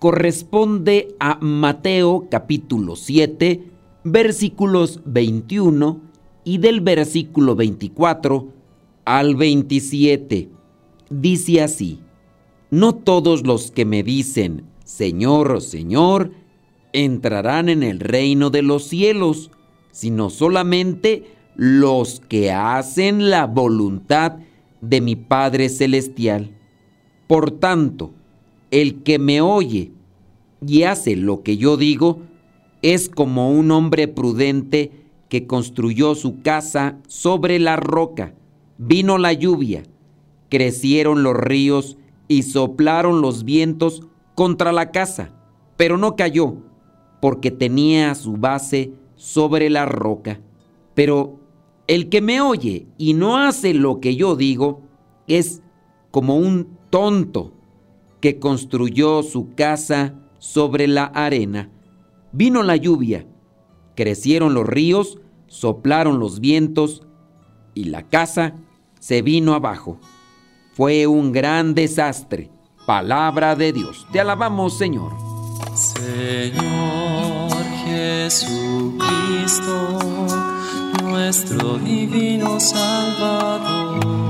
corresponde a Mateo capítulo 7, versículos 21 y del versículo 24 al 27. Dice así, no todos los que me dicen, Señor, Señor, entrarán en el reino de los cielos, sino solamente los que hacen la voluntad de mi Padre Celestial. Por tanto, el que me oye y hace lo que yo digo, es como un hombre prudente que construyó su casa sobre la roca. Vino la lluvia, crecieron los ríos y soplaron los vientos contra la casa, pero no cayó, porque tenía su base sobre la roca. Pero el que me oye y no hace lo que yo digo es como un tonto que construyó su casa sobre la arena. Vino la lluvia, crecieron los ríos, soplaron los vientos y la casa se vino abajo. Fue un gran desastre. Palabra de Dios. Te alabamos, Señor. Señor Jesucristo nuestro divino Salvador.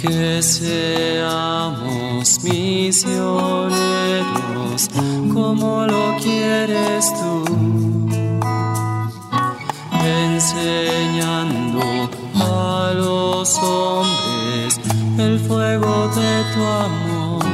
Que seamos misioneros como lo quieres tú, enseñando a los hombres el fuego de tu amor.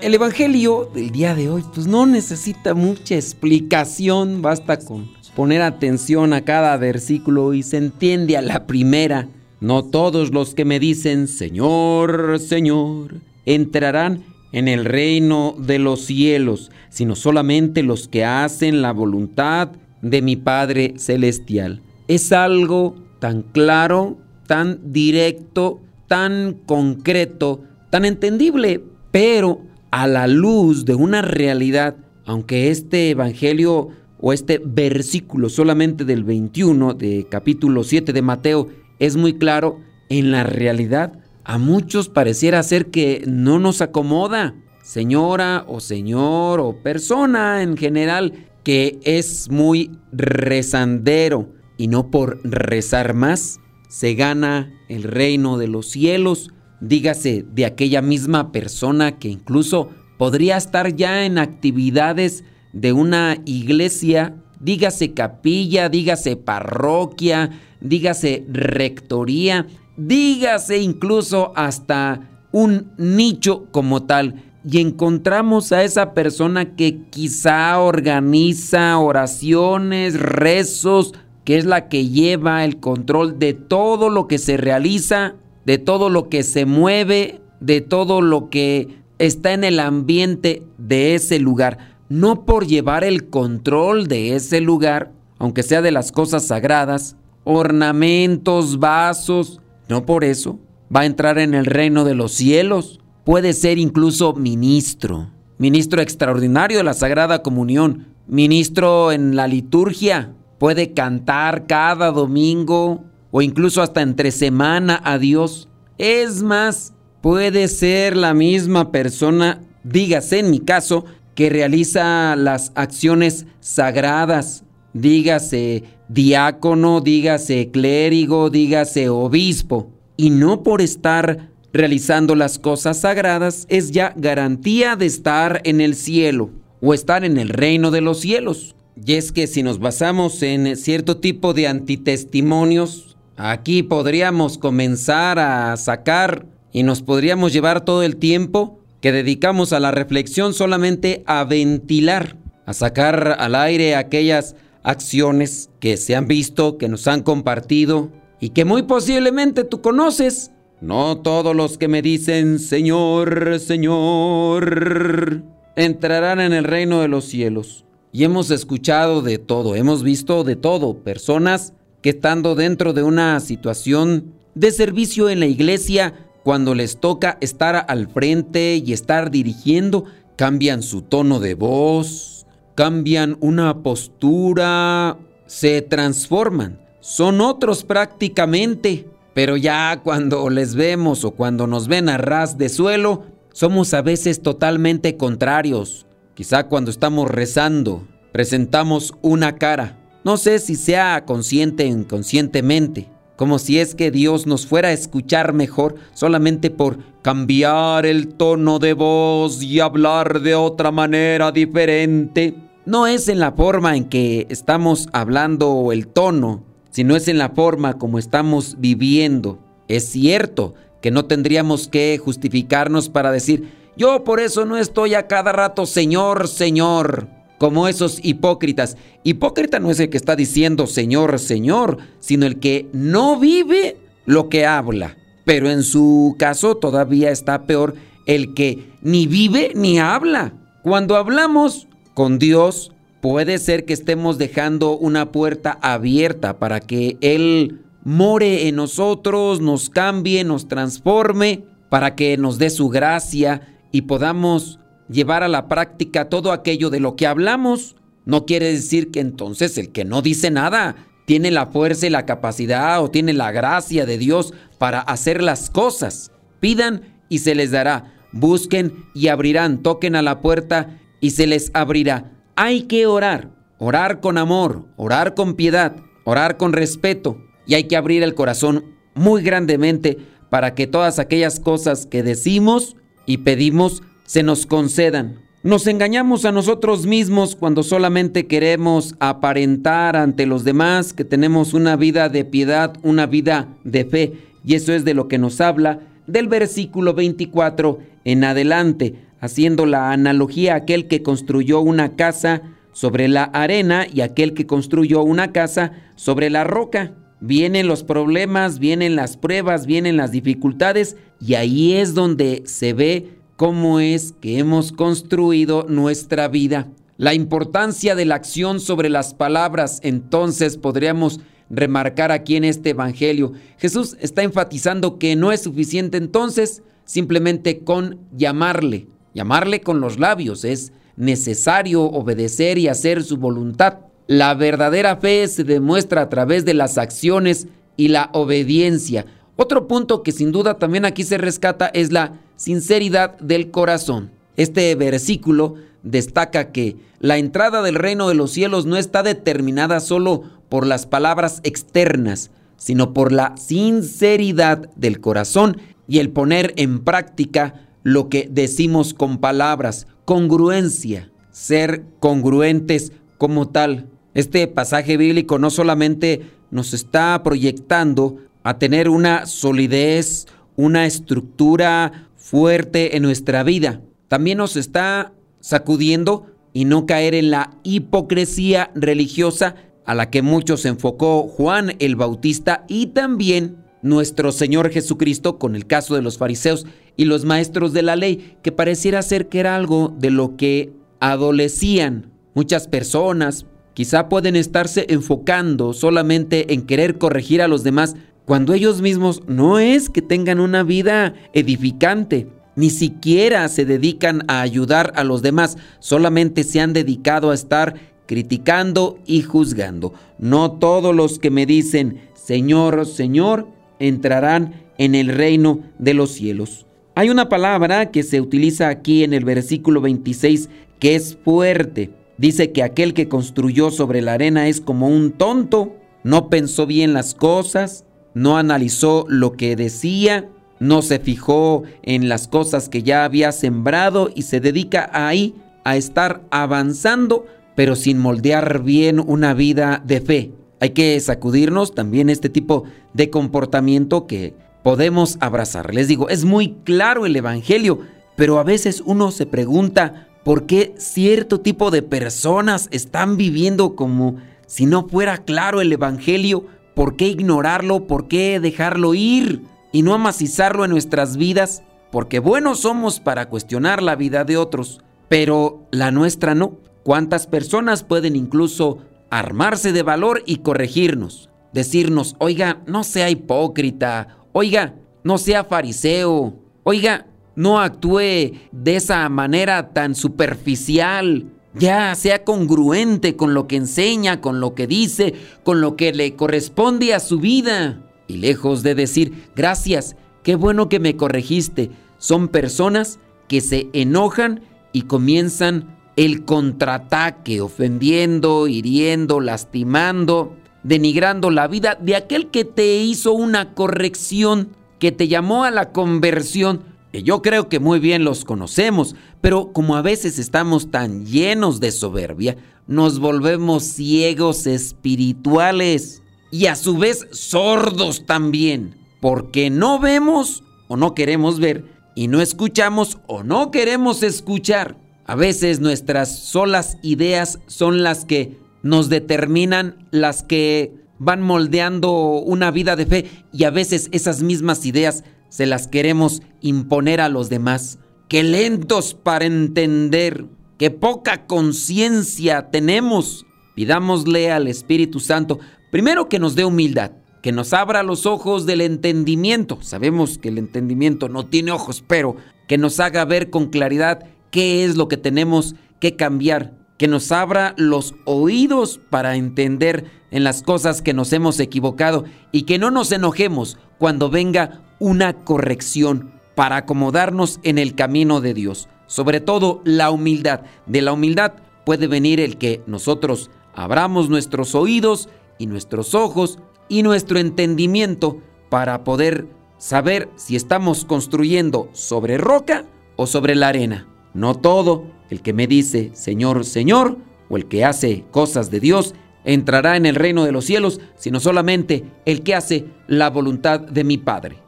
El Evangelio del día de hoy pues no necesita mucha explicación, basta con poner atención a cada versículo y se entiende a la primera. No todos los que me dicen Señor, Señor, entrarán en el reino de los cielos, sino solamente los que hacen la voluntad de mi Padre Celestial. Es algo tan claro, tan directo, tan concreto, tan entendible, pero a la luz de una realidad, aunque este Evangelio o este versículo solamente del 21 de capítulo 7 de Mateo es muy claro, en la realidad a muchos pareciera ser que no nos acomoda, señora o señor o persona en general, que es muy rezandero. Y no por rezar más se gana el reino de los cielos, dígase de aquella misma persona que incluso podría estar ya en actividades de una iglesia, dígase capilla, dígase parroquia, dígase rectoría, dígase incluso hasta un nicho como tal. Y encontramos a esa persona que quizá organiza oraciones, rezos, que es la que lleva el control de todo lo que se realiza, de todo lo que se mueve, de todo lo que está en el ambiente de ese lugar. No por llevar el control de ese lugar, aunque sea de las cosas sagradas, ornamentos, vasos, no por eso va a entrar en el reino de los cielos. Puede ser incluso ministro, ministro extraordinario de la Sagrada Comunión, ministro en la liturgia, puede cantar cada domingo o incluso hasta entre semana a Dios. Es más, puede ser la misma persona, dígase en mi caso, que realiza las acciones sagradas, dígase diácono, dígase clérigo, dígase obispo, y no por estar realizando las cosas sagradas es ya garantía de estar en el cielo o estar en el reino de los cielos. Y es que si nos basamos en cierto tipo de antitestimonios, aquí podríamos comenzar a sacar y nos podríamos llevar todo el tiempo que dedicamos a la reflexión solamente a ventilar, a sacar al aire aquellas acciones que se han visto, que nos han compartido y que muy posiblemente tú conoces. No todos los que me dicen Señor, Señor, entrarán en el reino de los cielos. Y hemos escuchado de todo, hemos visto de todo, personas que estando dentro de una situación de servicio en la iglesia, cuando les toca estar al frente y estar dirigiendo, cambian su tono de voz, cambian una postura, se transforman, son otros prácticamente. Pero ya cuando les vemos o cuando nos ven a ras de suelo, somos a veces totalmente contrarios. Quizá cuando estamos rezando, presentamos una cara. No sé si sea consciente o inconscientemente, como si es que Dios nos fuera a escuchar mejor solamente por cambiar el tono de voz y hablar de otra manera diferente. No es en la forma en que estamos hablando o el tono, sino es en la forma como estamos viviendo. Es cierto que no tendríamos que justificarnos para decir, yo por eso no estoy a cada rato, Señor, Señor, como esos hipócritas. Hipócrita no es el que está diciendo Señor, Señor, sino el que no vive lo que habla. Pero en su caso todavía está peor el que ni vive ni habla. Cuando hablamos con Dios, puede ser que estemos dejando una puerta abierta para que Él more en nosotros, nos cambie, nos transforme, para que nos dé su gracia y podamos llevar a la práctica todo aquello de lo que hablamos. No quiere decir que entonces el que no dice nada tiene la fuerza y la capacidad o tiene la gracia de Dios para hacer las cosas. Pidan y se les dará. Busquen y abrirán. Toquen a la puerta y se les abrirá. Hay que orar. Orar con amor, orar con piedad, orar con respeto. Y hay que abrir el corazón muy grandemente para que todas aquellas cosas que decimos y pedimos se nos concedan. Nos engañamos a nosotros mismos cuando solamente queremos aparentar ante los demás que tenemos una vida de piedad, una vida de fe. Y eso es de lo que nos habla del versículo 24 en adelante, haciendo la analogía a aquel que construyó una casa sobre la arena y aquel que construyó una casa sobre la roca. Vienen los problemas, vienen las pruebas, vienen las dificultades y ahí es donde se ve cómo es que hemos construido nuestra vida. La importancia de la acción sobre las palabras, entonces podríamos remarcar aquí en este Evangelio. Jesús está enfatizando que no es suficiente entonces simplemente con llamarle, llamarle con los labios, es necesario obedecer y hacer su voluntad. La verdadera fe se demuestra a través de las acciones y la obediencia. Otro punto que sin duda también aquí se rescata es la sinceridad del corazón. Este versículo destaca que la entrada del reino de los cielos no está determinada solo por las palabras externas, sino por la sinceridad del corazón y el poner en práctica lo que decimos con palabras, congruencia, ser congruentes como tal. Este pasaje bíblico no solamente nos está proyectando a tener una solidez, una estructura fuerte en nuestra vida, también nos está sacudiendo y no caer en la hipocresía religiosa a la que muchos enfocó Juan el Bautista y también nuestro Señor Jesucristo con el caso de los fariseos y los maestros de la ley, que pareciera ser que era algo de lo que adolecían. Muchas personas, quizá pueden estarse enfocando solamente en querer corregir a los demás cuando ellos mismos no es que tengan una vida edificante, ni siquiera se dedican a ayudar a los demás, solamente se han dedicado a estar criticando y juzgando. No todos los que me dicen, Señor, Señor, entrarán en el reino de los cielos. Hay una palabra que se utiliza aquí en el versículo 26 que es fuerte. Dice que aquel que construyó sobre la arena es como un tonto, no pensó bien las cosas, no analizó lo que decía no se fijó en las cosas que ya había sembrado y se dedica ahí a estar avanzando, pero sin moldear bien una vida de fe. Hay que sacudirnos también este tipo de comportamiento que podemos abrazar. Les digo, es muy claro el Evangelio, pero a veces uno se pregunta por qué cierto tipo de personas están viviendo como si no fuera claro el Evangelio, por qué ignorarlo, por qué dejarlo ir y no amacizarlo en nuestras vidas, porque buenos somos para cuestionar la vida de otros, pero la nuestra no. ¿Cuántas personas pueden incluso armarse de valor y corregirnos? Decirnos, oiga, no sea hipócrita, oiga, no sea fariseo, oiga, no actúe de esa manera tan superficial, ya sea congruente con lo que enseña, con lo que dice, con lo que le corresponde a su vida. Y lejos de decir, gracias, qué bueno que me corregiste, son personas que se enojan y comienzan el contraataque, ofendiendo, hiriendo, lastimando, denigrando la vida de aquel que te hizo una corrección, que te llamó a la conversión. Yo creo que muy bien los conocemos, pero como a veces estamos tan llenos de soberbia, nos volvemos ciegos espirituales y a su vez sordos también, porque no vemos o no queremos ver y no escuchamos o no queremos escuchar. A veces nuestras solas ideas son las que nos determinan, las que van moldeando una vida de fe y a veces esas mismas ideas se las queremos imponer a los demás. Qué lentos para entender, qué poca conciencia tenemos. Pidámosle al Espíritu Santo Primero que nos dé humildad, que nos abra los ojos del entendimiento. Sabemos que el entendimiento no tiene ojos, pero que nos haga ver con claridad qué es lo que tenemos que cambiar, que nos abra los oídos para entender en las cosas que nos hemos equivocado y que no nos enojemos cuando venga una corrección para acomodarnos en el camino de Dios. Sobre todo la humildad. De la humildad puede venir el que nosotros abramos nuestros oídos y nuestros ojos y nuestro entendimiento para poder saber si estamos construyendo sobre roca o sobre la arena. No todo el que me dice Señor, Señor, o el que hace cosas de Dios, entrará en el reino de los cielos, sino solamente el que hace la voluntad de mi Padre.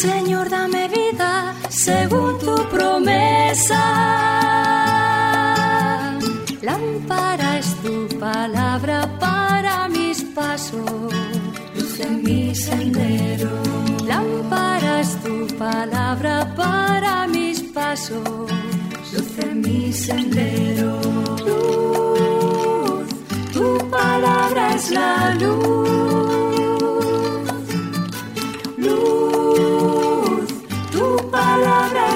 Señor, dame vida según tu promesa. Lámpara es tu palabra luz en mi sendero. Lámparas tu palabra para mis pasos, luz en mi sendero. Luz, tu palabra es la luz.